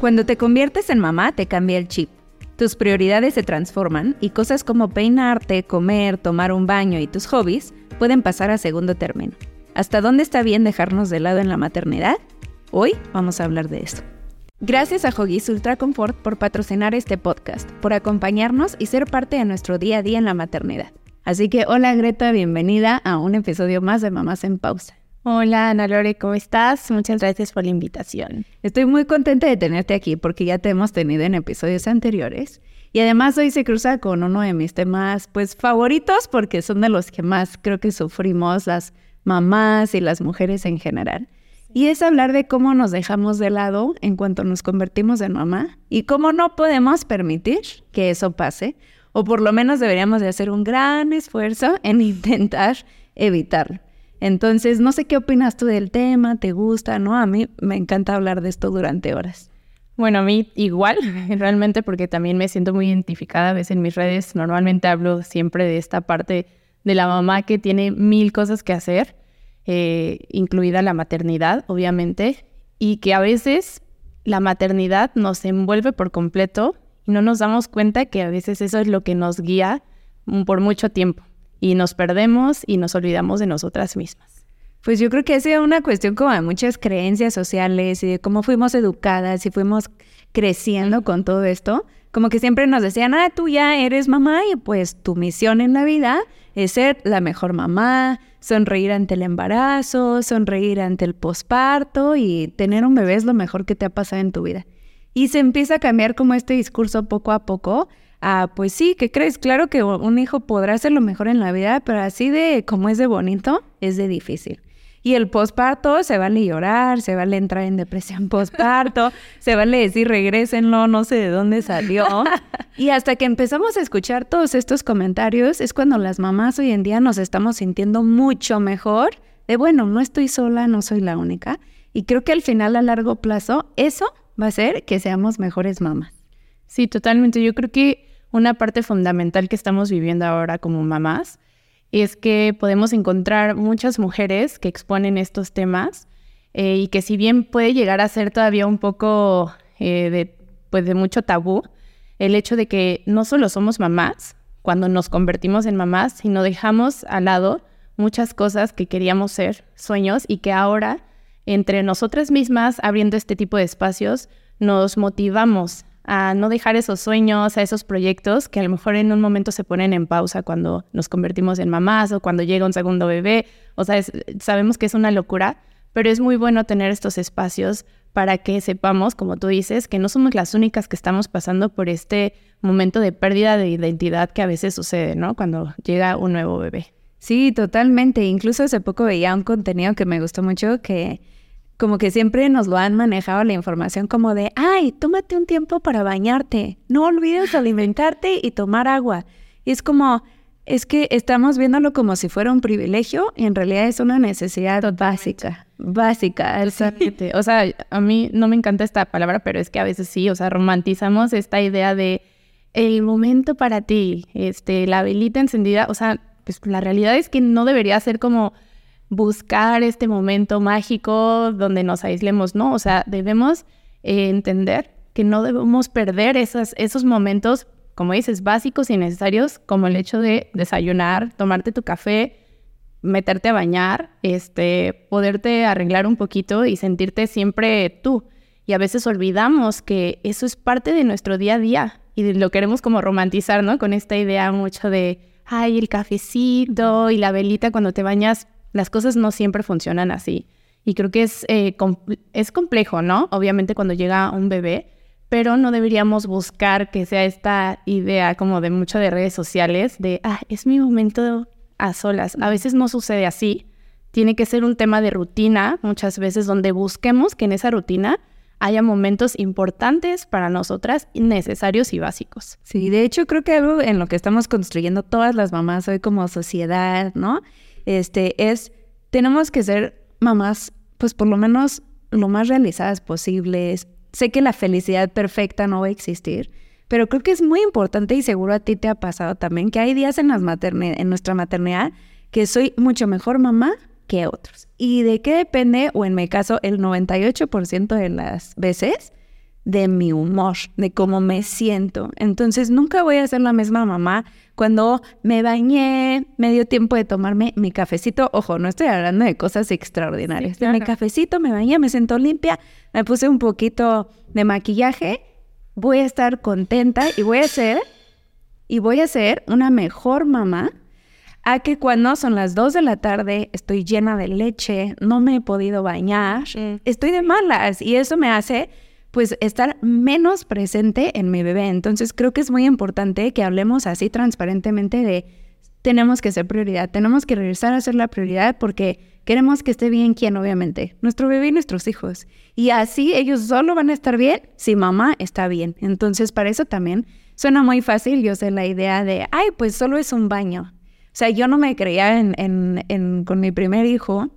Cuando te conviertes en mamá, te cambia el chip. Tus prioridades se transforman y cosas como peinarte, comer, tomar un baño y tus hobbies pueden pasar a segundo término. ¿Hasta dónde está bien dejarnos de lado en la maternidad? Hoy vamos a hablar de esto. Gracias a Hoggies Ultra Comfort por patrocinar este podcast, por acompañarnos y ser parte de nuestro día a día en la maternidad. Así que hola Greta, bienvenida a un episodio más de Mamás en Pausa. Hola Ana Lore, ¿cómo estás? Muchas gracias por la invitación. Estoy muy contenta de tenerte aquí porque ya te hemos tenido en episodios anteriores y además hoy se cruza con uno de mis temas pues favoritos porque son de los que más creo que sufrimos las mamás y las mujeres en general. Y es hablar de cómo nos dejamos de lado en cuanto nos convertimos en mamá y cómo no podemos permitir que eso pase o por lo menos deberíamos de hacer un gran esfuerzo en intentar evitarlo. Entonces, no sé qué opinas tú del tema, ¿te gusta? ¿No? A mí me encanta hablar de esto durante horas. Bueno, a mí igual, realmente porque también me siento muy identificada. A veces en mis redes normalmente hablo siempre de esta parte de la mamá que tiene mil cosas que hacer, eh, incluida la maternidad, obviamente, y que a veces la maternidad nos envuelve por completo y no nos damos cuenta que a veces eso es lo que nos guía por mucho tiempo y nos perdemos y nos olvidamos de nosotras mismas. Pues yo creo que sido una cuestión como de muchas creencias sociales y de cómo fuimos educadas y fuimos creciendo con todo esto. Como que siempre nos decían, ah, tú ya eres mamá y pues tu misión en la vida es ser la mejor mamá, sonreír ante el embarazo, sonreír ante el posparto y tener un bebé es lo mejor que te ha pasado en tu vida. Y se empieza a cambiar como este discurso poco a poco Ah, pues sí, ¿qué crees? Claro que un hijo podrá hacer lo mejor en la vida, pero así de como es de bonito, es de difícil. Y el posparto se vale llorar, se vale entrar en depresión posparto, se vale decir regrésenlo, no sé de dónde salió. Y hasta que empezamos a escuchar todos estos comentarios es cuando las mamás hoy en día nos estamos sintiendo mucho mejor de bueno, no estoy sola, no soy la única. Y creo que al final a largo plazo eso va a hacer que seamos mejores mamás. Sí, totalmente. Yo creo que una parte fundamental que estamos viviendo ahora como mamás es que podemos encontrar muchas mujeres que exponen estos temas eh, y que si bien puede llegar a ser todavía un poco eh, de, pues de mucho tabú, el hecho de que no solo somos mamás cuando nos convertimos en mamás, sino dejamos al lado muchas cosas que queríamos ser, sueños, y que ahora entre nosotras mismas, abriendo este tipo de espacios, nos motivamos a no dejar esos sueños, a esos proyectos que a lo mejor en un momento se ponen en pausa cuando nos convertimos en mamás o cuando llega un segundo bebé. O sea, sabemos que es una locura, pero es muy bueno tener estos espacios para que sepamos, como tú dices, que no somos las únicas que estamos pasando por este momento de pérdida de identidad que a veces sucede, ¿no? Cuando llega un nuevo bebé. Sí, totalmente. Incluso hace poco veía un contenido que me gustó mucho que como que siempre nos lo han manejado la información como de, ay, tómate un tiempo para bañarte, no olvides alimentarte y tomar agua. Y es como, es que estamos viéndolo como si fuera un privilegio y en realidad es una necesidad básica, básica. Exactamente. O sea, a mí no me encanta esta palabra, pero es que a veces sí, o sea, romantizamos esta idea de el momento para ti, este, la velita encendida, o sea, pues la realidad es que no debería ser como buscar este momento mágico donde nos aislemos, no, o sea, debemos eh, entender que no debemos perder esos, esos momentos, como dices, básicos y necesarios, como el hecho de desayunar, tomarte tu café, meterte a bañar, este, poderte arreglar un poquito y sentirte siempre tú. Y a veces olvidamos que eso es parte de nuestro día a día y lo queremos como romantizar, ¿no? Con esta idea mucho de, ay, el cafecito y la velita cuando te bañas las cosas no siempre funcionan así. Y creo que es, eh, es complejo, ¿no? Obviamente cuando llega un bebé, pero no deberíamos buscar que sea esta idea como de mucho de redes sociales de, ah, es mi momento a solas. A veces no sucede así. Tiene que ser un tema de rutina, muchas veces donde busquemos que en esa rutina haya momentos importantes para nosotras, necesarios y básicos. Sí, de hecho creo que algo en lo que estamos construyendo todas las mamás hoy como sociedad, ¿no? este, es, tenemos que ser mamás, pues por lo menos lo más realizadas posibles. Sé que la felicidad perfecta no va a existir, pero creo que es muy importante y seguro a ti te ha pasado también que hay días en, nuestra maternidad que soy mucho mejor mamá que otros. ¿Y de qué depende? O en mi caso, el 98% de las veces de mi humor, de cómo me siento. Entonces nunca voy a ser la misma mamá cuando me bañé, me dio tiempo de tomarme mi cafecito. Ojo, no estoy hablando de cosas extraordinarias. Mi cafecito, me bañé, me siento limpia, me puse un poquito de maquillaje. Voy a estar contenta y voy a ser, y voy a ser una mejor mamá a que cuando son las 2 de la tarde, estoy llena de leche, no me he podido bañar, estoy de malas y eso me hace pues estar menos presente en mi bebé. Entonces creo que es muy importante que hablemos así transparentemente de tenemos que ser prioridad, tenemos que regresar a ser la prioridad porque queremos que esté bien quién, obviamente, nuestro bebé y nuestros hijos. Y así ellos solo van a estar bien si mamá está bien. Entonces para eso también suena muy fácil, yo sé la idea de, ay, pues solo es un baño. O sea, yo no me creía en, con mi primer hijo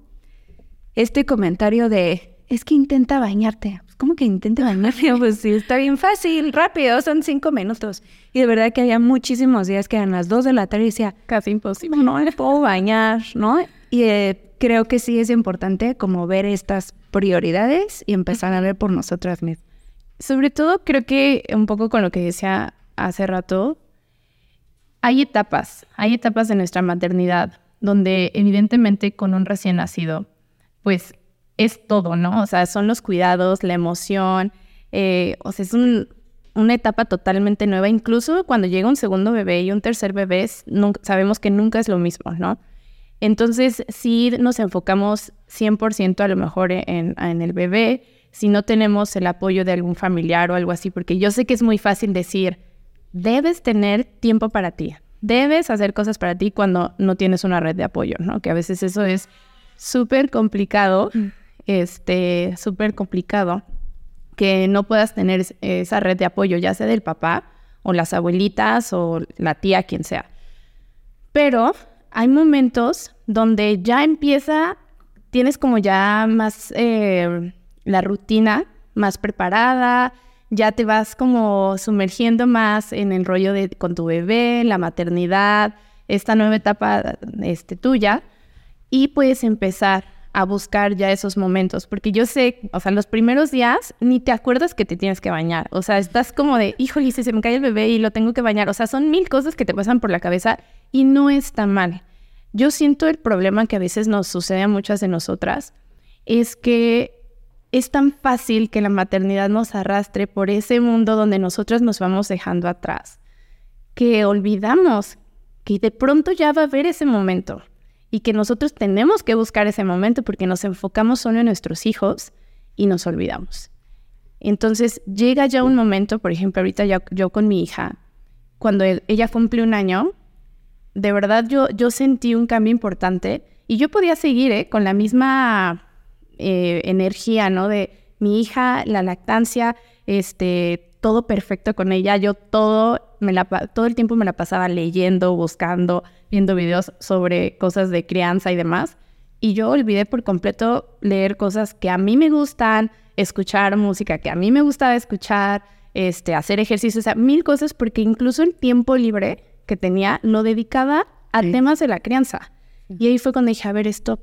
este comentario de, es que intenta bañarte. ¿Cómo que intente bañarme? Pues sí, está bien fácil, rápido, son cinco minutos. Y de verdad que había muchísimos días que eran las dos de la tarde y decía, casi imposible. No me puedo bañar, ¿no? Y eh, creo que sí es importante como ver estas prioridades y empezar a ver por nosotras mismas. Sobre todo creo que un poco con lo que decía hace rato, hay etapas, hay etapas de nuestra maternidad donde evidentemente con un recién nacido, pues es todo, ¿no? O sea, son los cuidados, la emoción, eh, o sea, es una etapa totalmente nueva. Incluso cuando llega un segundo bebé y un tercer bebé, sabemos que nunca es lo mismo, ¿no? Entonces, si nos enfocamos 100% a lo mejor en, en el bebé, si no tenemos el apoyo de algún familiar o algo así, porque yo sé que es muy fácil decir, debes tener tiempo para ti, debes hacer cosas para ti cuando no tienes una red de apoyo, ¿no? Que a veces eso es súper complicado mm este, súper complicado que no puedas tener esa red de apoyo, ya sea del papá o las abuelitas o la tía, quien sea. Pero hay momentos donde ya empieza, tienes como ya más eh, la rutina más preparada, ya te vas como sumergiendo más en el rollo de con tu bebé, la maternidad, esta nueva etapa este, tuya, y puedes empezar a buscar ya esos momentos, porque yo sé, o sea, los primeros días ni te acuerdas que te tienes que bañar, o sea, estás como de, híjole, si se me cae el bebé y lo tengo que bañar, o sea, son mil cosas que te pasan por la cabeza y no está mal. Yo siento el problema que a veces nos sucede a muchas de nosotras, es que es tan fácil que la maternidad nos arrastre por ese mundo donde nosotras nos vamos dejando atrás, que olvidamos que de pronto ya va a haber ese momento y que nosotros tenemos que buscar ese momento porque nos enfocamos solo en nuestros hijos y nos olvidamos. Entonces llega ya un momento, por ejemplo, ahorita yo con mi hija, cuando ella cumple un año, de verdad yo, yo sentí un cambio importante y yo podía seguir ¿eh? con la misma eh, energía, ¿no? De mi hija, la lactancia, este, todo perfecto con ella. Yo todo, me la, todo el tiempo me la pasaba leyendo, buscando, viendo videos sobre cosas de crianza y demás. Y yo olvidé por completo leer cosas que a mí me gustan, escuchar música que a mí me gustaba escuchar, este, hacer ejercicios, o sea, mil cosas, porque incluso el tiempo libre que tenía lo dedicaba a temas de la crianza. Y ahí fue cuando dije, a ver, esto,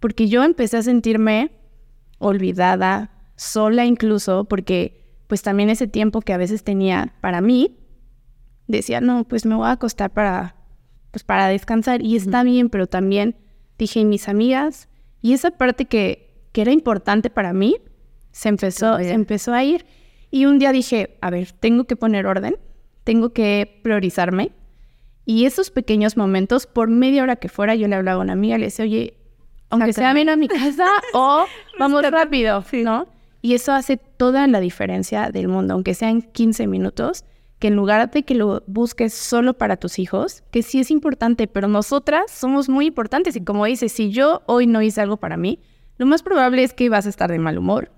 porque yo empecé a sentirme olvidada, sola incluso, porque pues también ese tiempo que a veces tenía para mí, decía, no, pues me voy a acostar para, pues para descansar y está bien, pero también dije, mis amigas, y esa parte que, que era importante para mí, se empezó, se empezó a ir. Y un día dije, a ver, tengo que poner orden, tengo que priorizarme. Y esos pequeños momentos, por media hora que fuera, yo le hablaba a una amiga, le decía, oye, aunque sea ven a mi casa o vamos rápido, ¿no? Y eso hace toda la diferencia del mundo, aunque sean 15 minutos, que en lugar de que lo busques solo para tus hijos, que sí es importante, pero nosotras somos muy importantes y como dices, si yo hoy no hice algo para mí, lo más probable es que vas a estar de mal humor,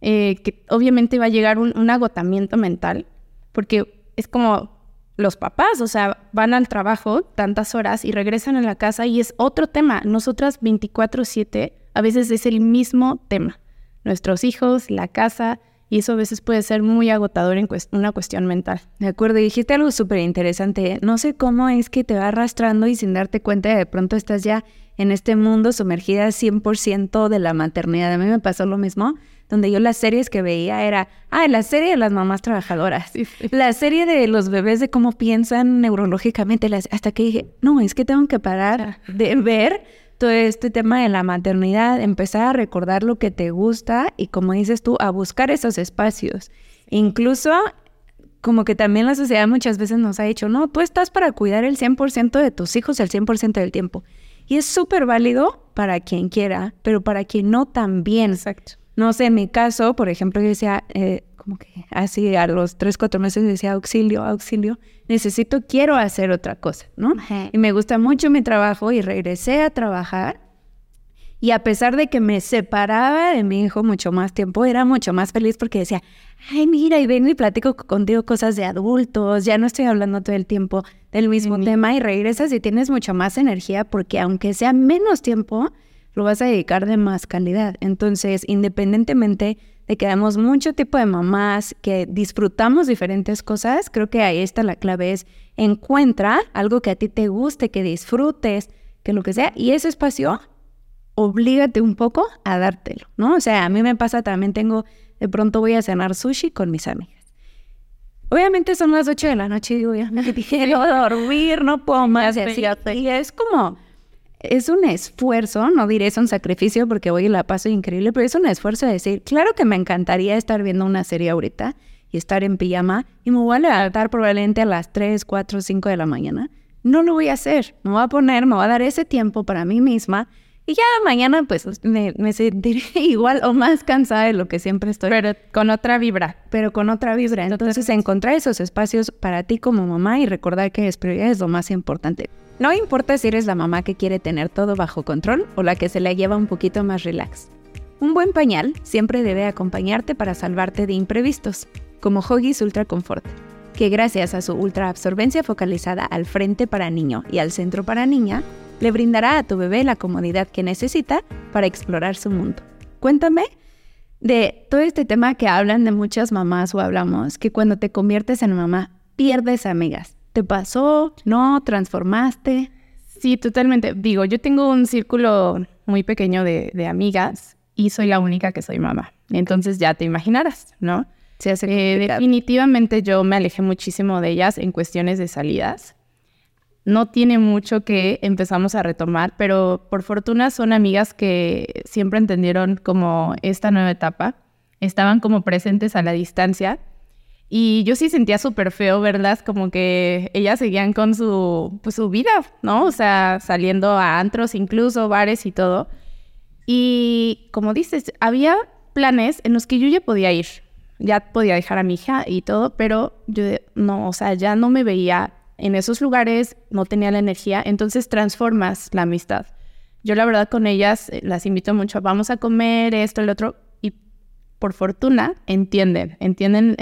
eh, que obviamente va a llegar un, un agotamiento mental, porque es como los papás, o sea, van al trabajo tantas horas y regresan a la casa y es otro tema. Nosotras 24/7 a veces es el mismo tema. Nuestros hijos, la casa, y eso a veces puede ser muy agotador en una cuestión mental. De acuerdo, dijiste algo súper interesante. No sé cómo es que te va arrastrando y sin darte cuenta de pronto estás ya en este mundo sumergida 100% de la maternidad. A mí me pasó lo mismo. donde yo las series que veía era, ah, la serie de las mamás trabajadoras, la serie de los bebés de cómo piensan neurológicamente, hasta que dije, no, es que tengo que parar de ver todo este tema de la maternidad, empezar a recordar lo que te gusta y como dices tú, a buscar esos espacios. Incluso como que también la sociedad muchas veces nos ha dicho, no, tú estás para cuidar el 100% de tus hijos el 100% del tiempo. Y es súper válido para quien quiera, pero para quien no también. Exacto. No sé, en mi caso, por ejemplo, yo decía, eh, como que así a los tres, cuatro meses decía, auxilio, auxilio, necesito, quiero hacer otra cosa, ¿no? Y me gusta mucho mi trabajo y regresé a trabajar. Y a pesar de que me separaba de mi hijo mucho más tiempo, era mucho más feliz porque decía, ay, mira, y vengo y platico contigo cosas de adultos, ya no estoy hablando todo el tiempo del mismo tema y regresas y tienes mucho más energía porque aunque sea menos tiempo, lo vas a dedicar de más calidad. Entonces, independientemente de que damos mucho tipo de mamás, que disfrutamos diferentes cosas, creo que ahí está la clave, es encuentra algo que a ti te guste, que disfrutes, que lo que sea, y ese espacio, oblígate un poco a dártelo, ¿no? O sea, a mí me pasa también, tengo, de pronto voy a cenar sushi con mis amigas. Obviamente son las 8 de la noche y digo, ya me quiero dormir, no puedo más. Y es como es un esfuerzo, no diré es un sacrificio porque hoy la paso increíble, pero es un esfuerzo de decir, claro que me encantaría estar viendo una serie ahorita y estar en pijama y me voy a levantar probablemente a las 3, 4, 5 de la mañana. No lo voy a hacer, me voy a poner, me voy a dar ese tiempo para mí misma y ya mañana pues me, me sentiré igual o más cansada de lo que siempre estoy. Pero con otra vibra. Pero con otra vibra. Entonces encontrar esos espacios para ti como mamá y recordar que es prioridad es lo más importante. No importa si eres la mamá que quiere tener todo bajo control o la que se la lleva un poquito más relax. Un buen pañal siempre debe acompañarte para salvarte de imprevistos, como Huggies Ultra Comfort, que gracias a su ultra absorbencia focalizada al frente para niño y al centro para niña, le brindará a tu bebé la comodidad que necesita para explorar su mundo. Cuéntame de todo este tema que hablan de muchas mamás o hablamos, que cuando te conviertes en mamá pierdes amigas. ¿Te pasó? ¿No? ¿Transformaste? Sí, totalmente. Digo, yo tengo un círculo muy pequeño de, amigas y soy la única que soy mamá. Entonces ya te imaginarás, ¿no? Se hace eh, definitivamente yo me alejé muchísimo de ellas en cuestiones de salidas. No tiene mucho que empezamos a retomar, pero por fortuna son amigas que siempre entendieron como esta nueva etapa, estaban como presentes a la distancia y yo sí sentía súper feo verlas como que ellas seguían con su, pues, su vida, ¿no? O sea, saliendo a antros, incluso bares y todo. Y como dices, había planes en los que yo ya podía ir, ya podía dejar a mi hija y todo, pero yo no, o sea, ya no me veía en esos lugares, no tenía la energía, entonces transformas la amistad. Yo la verdad con ellas eh, las invito mucho, vamos a comer esto, el otro, por fortuna, entienden, entienden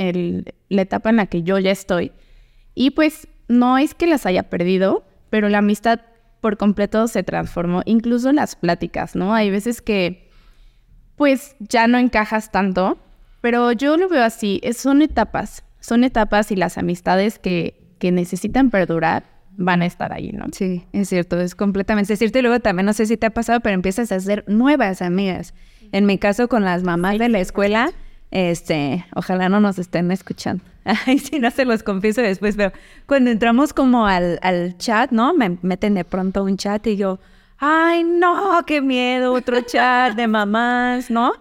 la etapa en la que yo ya estoy. Y pues no es que las haya perdido, pero la amistad por completo se transformó, incluso las pláticas, ¿no? Hay veces que pues ya no encajas tanto, pero yo lo veo así, son etapas, son etapas y las amistades que, que necesitan perdurar van a estar ahí, ¿no? Sí, es cierto, es completamente cierto. Y luego también, no sé si te ha pasado, pero empiezas a hacer nuevas amigas. En mi caso, con las mamás de la escuela, este, ojalá no nos estén escuchando. Ay, si no se los confieso después, pero cuando entramos como al, al chat, ¿no? Me meten de pronto un chat y yo, ay, no, qué miedo, otro chat de mamás, ¿no?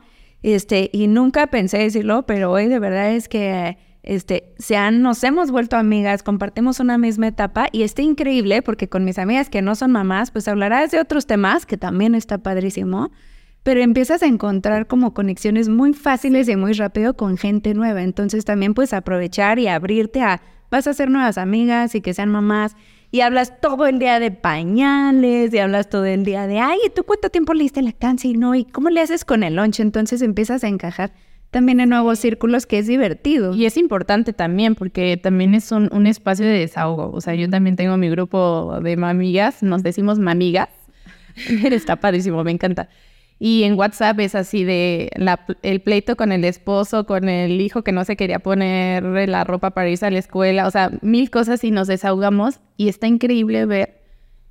Este, y nunca pensé decirlo, pero hoy de verdad es que este, nos hemos vuelto amigas, compartimos una misma etapa y está increíble porque con mis amigas que no son mamás, pues hablarás de otros temas que también está padrísimo pero empiezas a encontrar como conexiones muy fáciles y muy rápido con gente nueva. Entonces también puedes aprovechar y abrirte a, vas a hacer nuevas amigas y que sean mamás. Y hablas todo el día de pañales, y hablas todo el día de, ay, ¿tú cuánto tiempo leíste lactancia? Y no, ¿y cómo le haces con el lunch? Entonces empiezas a encajar también en nuevos círculos que es divertido. Y es importante también porque también es un, un espacio de desahogo. O sea, yo también tengo mi grupo de mamigas, nos decimos mamigas. Está padrísimo, me encanta. Y en WhatsApp es así de el pleito con el esposo, con el hijo que no se quería poner la ropa para irse a la escuela, o sea, mil cosas y nos desahogamos y está increíble ver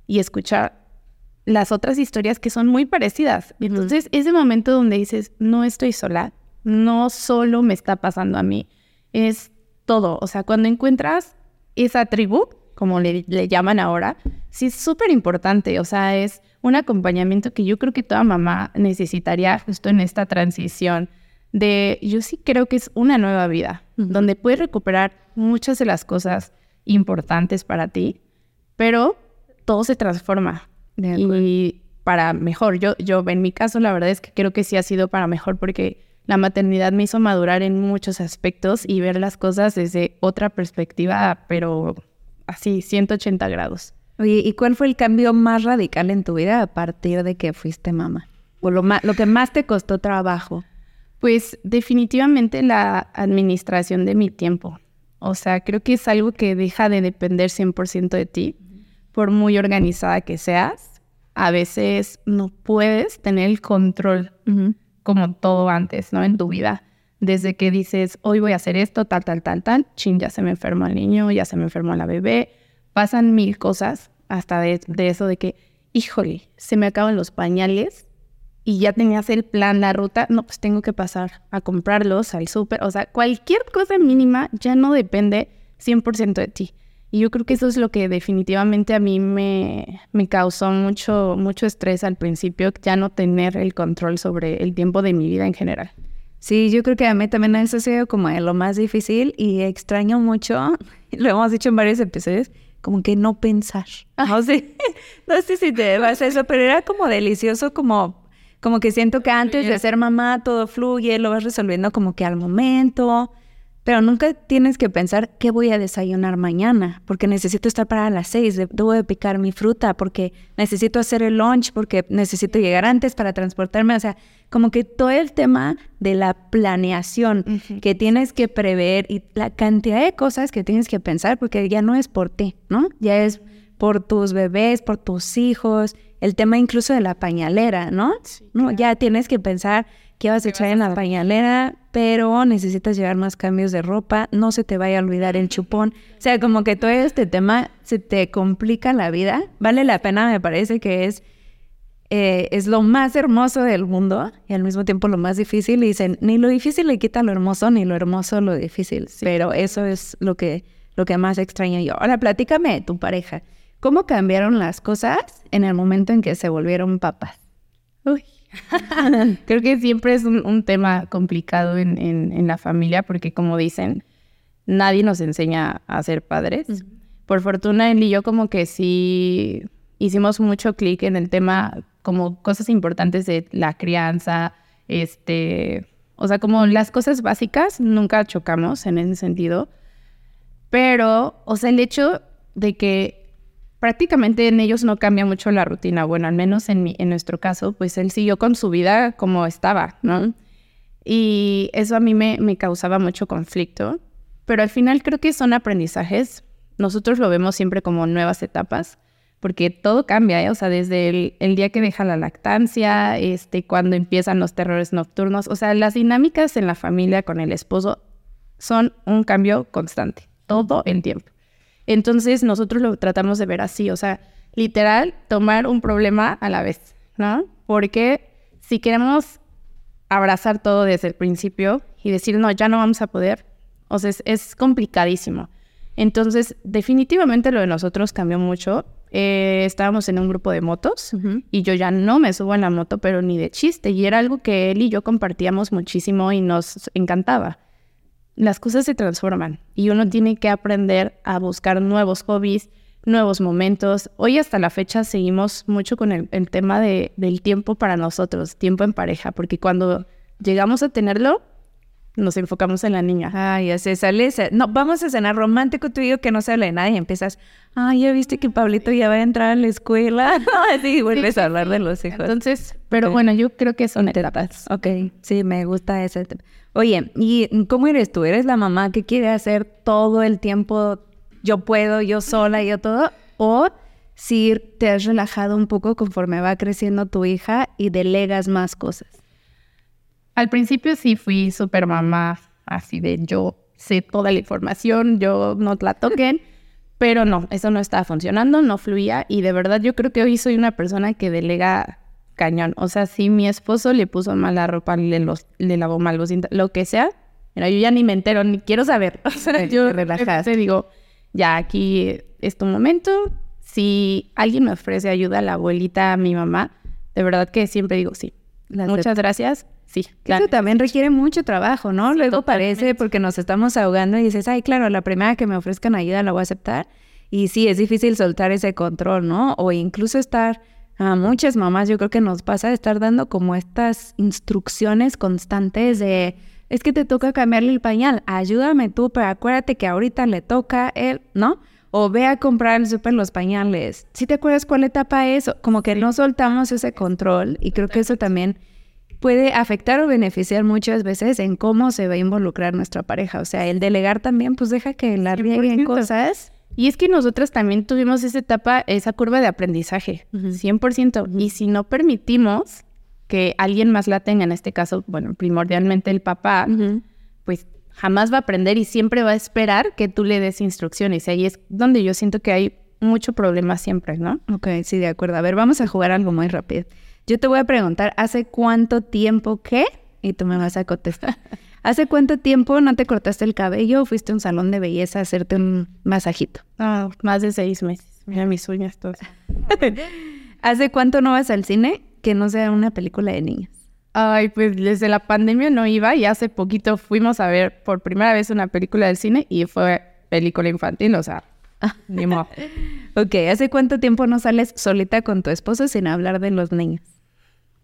y escuchar las otras historias que son muy parecidas. Entonces, ese momento donde dices, no estoy sola, no solo me está pasando a mí, es todo. O sea, cuando encuentras esa tribu, como le, le llaman ahora, sí es súper importante. O sea, es un acompañamiento que yo creo que toda mamá necesitaría justo en esta transición de, yo sí creo que es una nueva vida, donde puedes recuperar muchas de las cosas importantes para ti, pero todo se transforma. Y para mejor, yo, yo en mi caso la verdad es que creo que sí ha sido para mejor porque la maternidad me hizo madurar en muchos aspectos y ver las cosas desde otra perspectiva, pero así, 180 grados. Oye, ¿y cuál fue el cambio más radical en tu vida a partir de que fuiste mamá? O lo, lo que más te costó trabajo. Pues definitivamente la administración de mi tiempo. O sea, creo que es algo que deja de depender 100% de ti, por muy organizada que seas. A veces no puedes tener el control como todo antes, ¿no? En tu vida. Desde que dices, hoy voy a hacer esto, tal, tal, tal, tal, chin, ya se me enfermó el niño, ya se me enfermó la bebé, pasan mil cosas hasta de, eso de que, híjole, se me acaban los pañales y ya tenías el plan, la ruta, no, pues tengo que pasar a comprarlos al súper. O sea, cualquier cosa mínima ya no depende 100% de ti. Y yo creo que eso es lo que definitivamente a mí me, me causó mucho, mucho estrés al principio, ya no tener el control sobre el tiempo de mi vida en general. Sí, yo creo que a mí también eso ha sido como lo más difícil y extraño mucho, lo hemos dicho en varios episodios, como que no pensar. No sé, no sé si te vas a eso, pero era como delicioso, como, como que siento que antes de ser mamá todo fluye, lo vas resolviendo como que al momento. Pero nunca tienes que pensar qué voy a desayunar mañana, porque necesito estar para las seis, debo de picar mi fruta, porque necesito hacer el lunch, porque necesito llegar antes para transportarme. O sea, como que todo el tema de la planeación que tienes que prever y la cantidad de cosas que tienes que pensar, porque ya no es por ti, ¿no? Ya es por tus bebés, por tus hijos, el tema incluso de la pañalera, ¿no? ¿no? Ya tienes que pensar qué vas a echar en la pañalera, pero necesitas llevar más cambios de ropa, no se te vaya a olvidar el chupón. O sea, como que todo este tema se te complica la vida. Vale la pena, me parece que es, eh, es lo más hermoso del mundo y al mismo tiempo lo más difícil. Y dicen, ni lo difícil le quita lo hermoso, ni lo hermoso lo difícil. Pero eso es lo que, lo que más extraño yo. Ahora, platícame de tu pareja. ¿Cómo cambiaron las cosas en el momento en que se volvieron papás? Uy. Creo que siempre es un, tema complicado en, la familia porque como dicen, nadie nos enseña a ser padres. Por fortuna, él y yo como que sí hicimos mucho clic en el tema, como cosas importantes de la crianza, este, o sea, como las cosas básicas, nunca chocamos en ese sentido. Pero, o sea, el hecho de que prácticamente en ellos no cambia mucho la rutina. Bueno, al menos en, mi, en nuestro caso, pues él siguió con su vida como estaba, ¿no? Y eso a mí me, causaba mucho conflicto. Pero al final creo que son aprendizajes. Nosotros lo vemos siempre como nuevas etapas, porque todo cambia, ¿eh? O sea, desde el, el, día que deja la lactancia, este, cuando empiezan los terrores nocturnos, o sea, las dinámicas en la familia con el esposo son un cambio constante, todo el tiempo. Entonces nosotros lo tratamos de ver así, o sea, literal, tomar un problema a la vez, ¿no? Porque si queremos abrazar todo desde el principio y decir, no, ya no vamos a poder, o sea, es, complicadísimo. Entonces, definitivamente lo de nosotros cambió mucho. Eh, estábamos en un grupo de motos y yo ya no me subo en la moto, pero ni de chiste. Y era algo que él y yo compartíamos muchísimo y nos encantaba las cosas se transforman y uno tiene que aprender a buscar nuevos hobbies, nuevos momentos. Hoy hasta la fecha seguimos mucho con el, tema de, del tiempo para nosotros, tiempo en pareja, porque cuando llegamos a tenerlo, nos enfocamos en la niña. Ay, así sale. No, vamos a cenar romántico tú y yo que no se habla de nada y empiezas, ay, ya viste que Pablito ya va a entrar a la escuela. Así vuelves a hablar de los hijos. Entonces, pero bueno, yo creo que son etapas. Ok, sí, me gusta ese tema. Oye, ¿y cómo eres tú? ¿Eres la mamá que quiere hacer todo el tiempo, yo puedo, yo sola, yo todo? ¿O si te has relajado un poco conforme va creciendo tu hija y delegas más cosas? Al principio sí fui súper mamá, así de yo sé toda la información, yo no la toquen, pero no, eso no estaba funcionando, no fluía y de verdad yo creo que hoy soy una persona que delega cañón. O sea, si mi esposo le puso mal la ropa, le, los, le lavó mal los lo que sea, mira, yo ya ni me entero, ni quiero saber. O sea, yo te digo, ya aquí es tu momento. Si alguien me ofrece ayuda a la abuelita, a mi mamá, de verdad que siempre digo sí. Muchas gracias. Sí, claro. Eso también requiere mucho trabajo, ¿no? Luego parece porque nos estamos ahogando y dices, ay, claro, la primera que me ofrezcan ayuda la voy a aceptar. Y sí, es difícil soltar ese control, ¿no? O incluso estar, a muchas mamás yo creo que nos pasa de estar dando como estas instrucciones constantes de, es que te toca cambiarle el pañal, ayúdame tú, pero acuérdate que ahorita le toca él, ¿no? O ve a comprar el súper los pañales. Si te acuerdas cuál etapa es, como que no soltamos ese control y creo que eso también puede afectar o beneficiar muchas veces en cómo se va a involucrar nuestra pareja. O sea, el delegar también, pues deja que la rieguen cosas. Y es que nosotras también tuvimos esa etapa, esa curva de aprendizaje, 100%. Y si no permitimos que alguien más la tenga, en este caso, bueno, primordialmente el papá, pues jamás va a aprender y siempre va a esperar que tú le des instrucciones. Y ahí es donde yo siento que hay mucho problema siempre, ¿no? Ok, sí, de acuerdo. A ver, vamos a jugar algo muy rápido. Yo te voy a preguntar, ¿hace cuánto tiempo qué? Y tú me vas a contestar. ¿Hace cuánto tiempo no te cortaste el cabello o fuiste a un salón de belleza a hacerte un masajito? Ah, más de seis meses. Mira mis uñas todas. ¿Hace cuánto no vas al cine que no sea una película de niños? Ay, pues desde la pandemia no iba y hace poquito fuimos a ver por primera vez una película del cine y fue película infantil, o sea, ni modo. ok, ¿hace cuánto tiempo no sales solita con tu esposo sin hablar de los niños?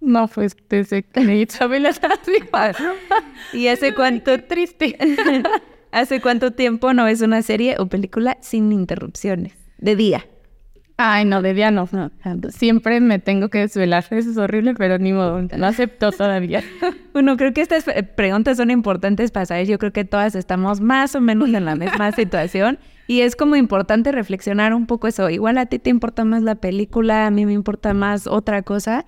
No, pues desde que Isabela ¿Y hace cuánto triste? ¿Hace cuánto tiempo no ves una serie o película sin interrupciones? De día. Ay, no, de día no. Siempre me tengo que desvelar. Eso es horrible, pero ni modo. No acepto todavía. bueno, creo que estas preguntas son importantes para saber. Yo creo que todas estamos más o menos en la misma situación. Y es como importante reflexionar un poco eso. Igual a ti te importa más la película, a mí me importa más otra cosa.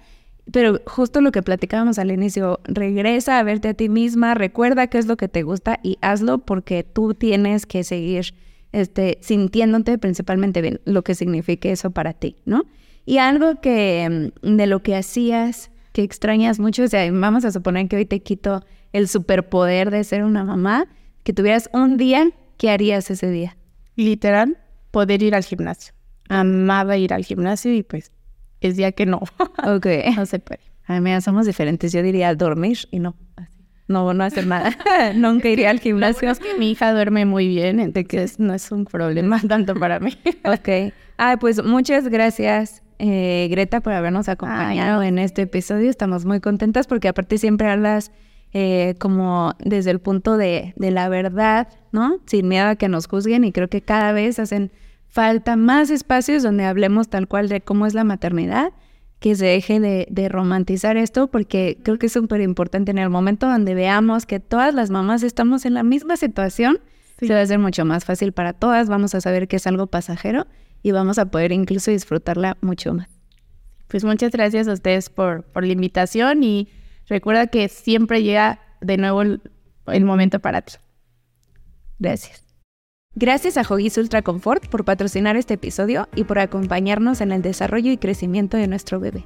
Pero justo lo que platicábamos al inicio, regresa a verte a ti misma, recuerda qué es lo que te gusta y hazlo porque tú tienes que seguir este, sintiéndote principalmente bien, lo que signifique eso para ti, ¿no? Y algo que mm, de lo que hacías, que extrañas mucho, o sea, vamos a suponer que hoy te quito el superpoder de ser una mamá, que tuvieras un día, ¿qué harías ese día? Literal, poder ir al gimnasio. Amaba ir al gimnasio y pues es día que no. Ok. no se puede. Ay, mira, somos diferentes. Yo diría dormir y no. No, no hacer nada. Nunca iría al gimnasio. Es que mi hija duerme muy bien, entonces no es un problema tanto para mí. ok. Ah, pues muchas gracias, eh, Greta, por habernos acompañado en este episodio. Estamos muy contentas porque aparte siempre hablas eh, como desde el punto de, de la verdad, ¿no? Sin miedo a que nos juzguen y creo que cada vez hacen falta más espacios donde hablemos tal cual de cómo es la maternidad, que se deje de, romantizar esto, porque creo que es súper importante en el momento donde veamos que todas las mamás estamos en la misma situación, se va a hacer mucho más fácil para todas, vamos a saber que es algo pasajero y vamos a poder incluso disfrutarla mucho más. Pues muchas gracias a ustedes por, por la invitación y recuerda que siempre llega de nuevo el, el momento para ti. Gracias. Gracias a Hoggies Ultra Comfort por patrocinar este episodio y por acompañarnos en el desarrollo y crecimiento de nuestro bebé.